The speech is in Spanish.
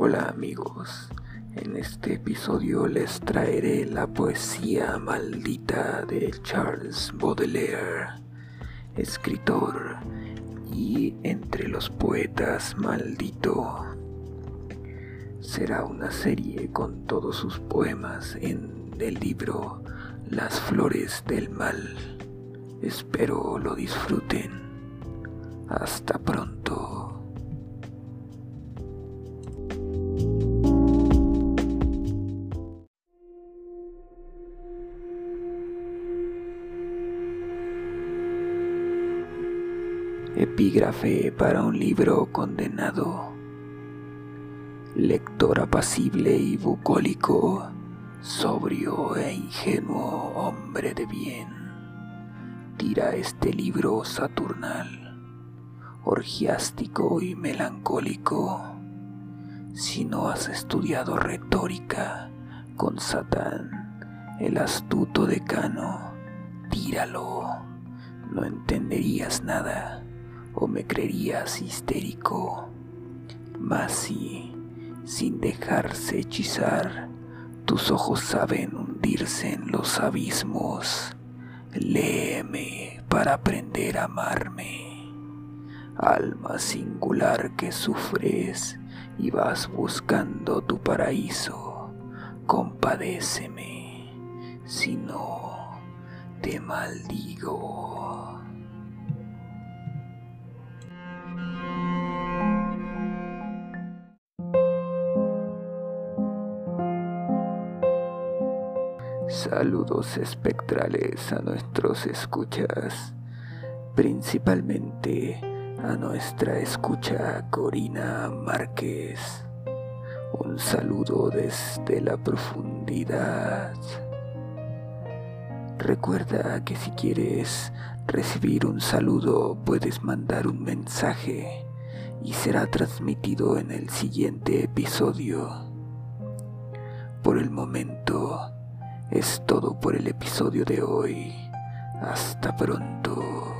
Hola amigos, en este episodio les traeré la poesía maldita de Charles Baudelaire, escritor y entre los poetas maldito. Será una serie con todos sus poemas en el libro Las Flores del Mal. Espero lo disfruten. Hasta pronto. Epígrafe para un libro condenado. Lector apacible y bucólico, sobrio e ingenuo hombre de bien, tira este libro saturnal, orgiástico y melancólico. Si no has estudiado retórica con Satán, el astuto decano, tíralo, no entenderías nada o me creerías histérico. Mas si, sin dejarse hechizar, tus ojos saben hundirse en los abismos, léeme para aprender a amarme. Alma singular que sufres y vas buscando tu paraíso, compadéceme, si no, te maldigo. Saludos espectrales a nuestros escuchas, principalmente a nuestra escucha Corina Márquez. Un saludo desde la profundidad. Recuerda que si quieres recibir un saludo puedes mandar un mensaje y será transmitido en el siguiente episodio. Por el momento, es todo por el episodio de hoy. Hasta pronto.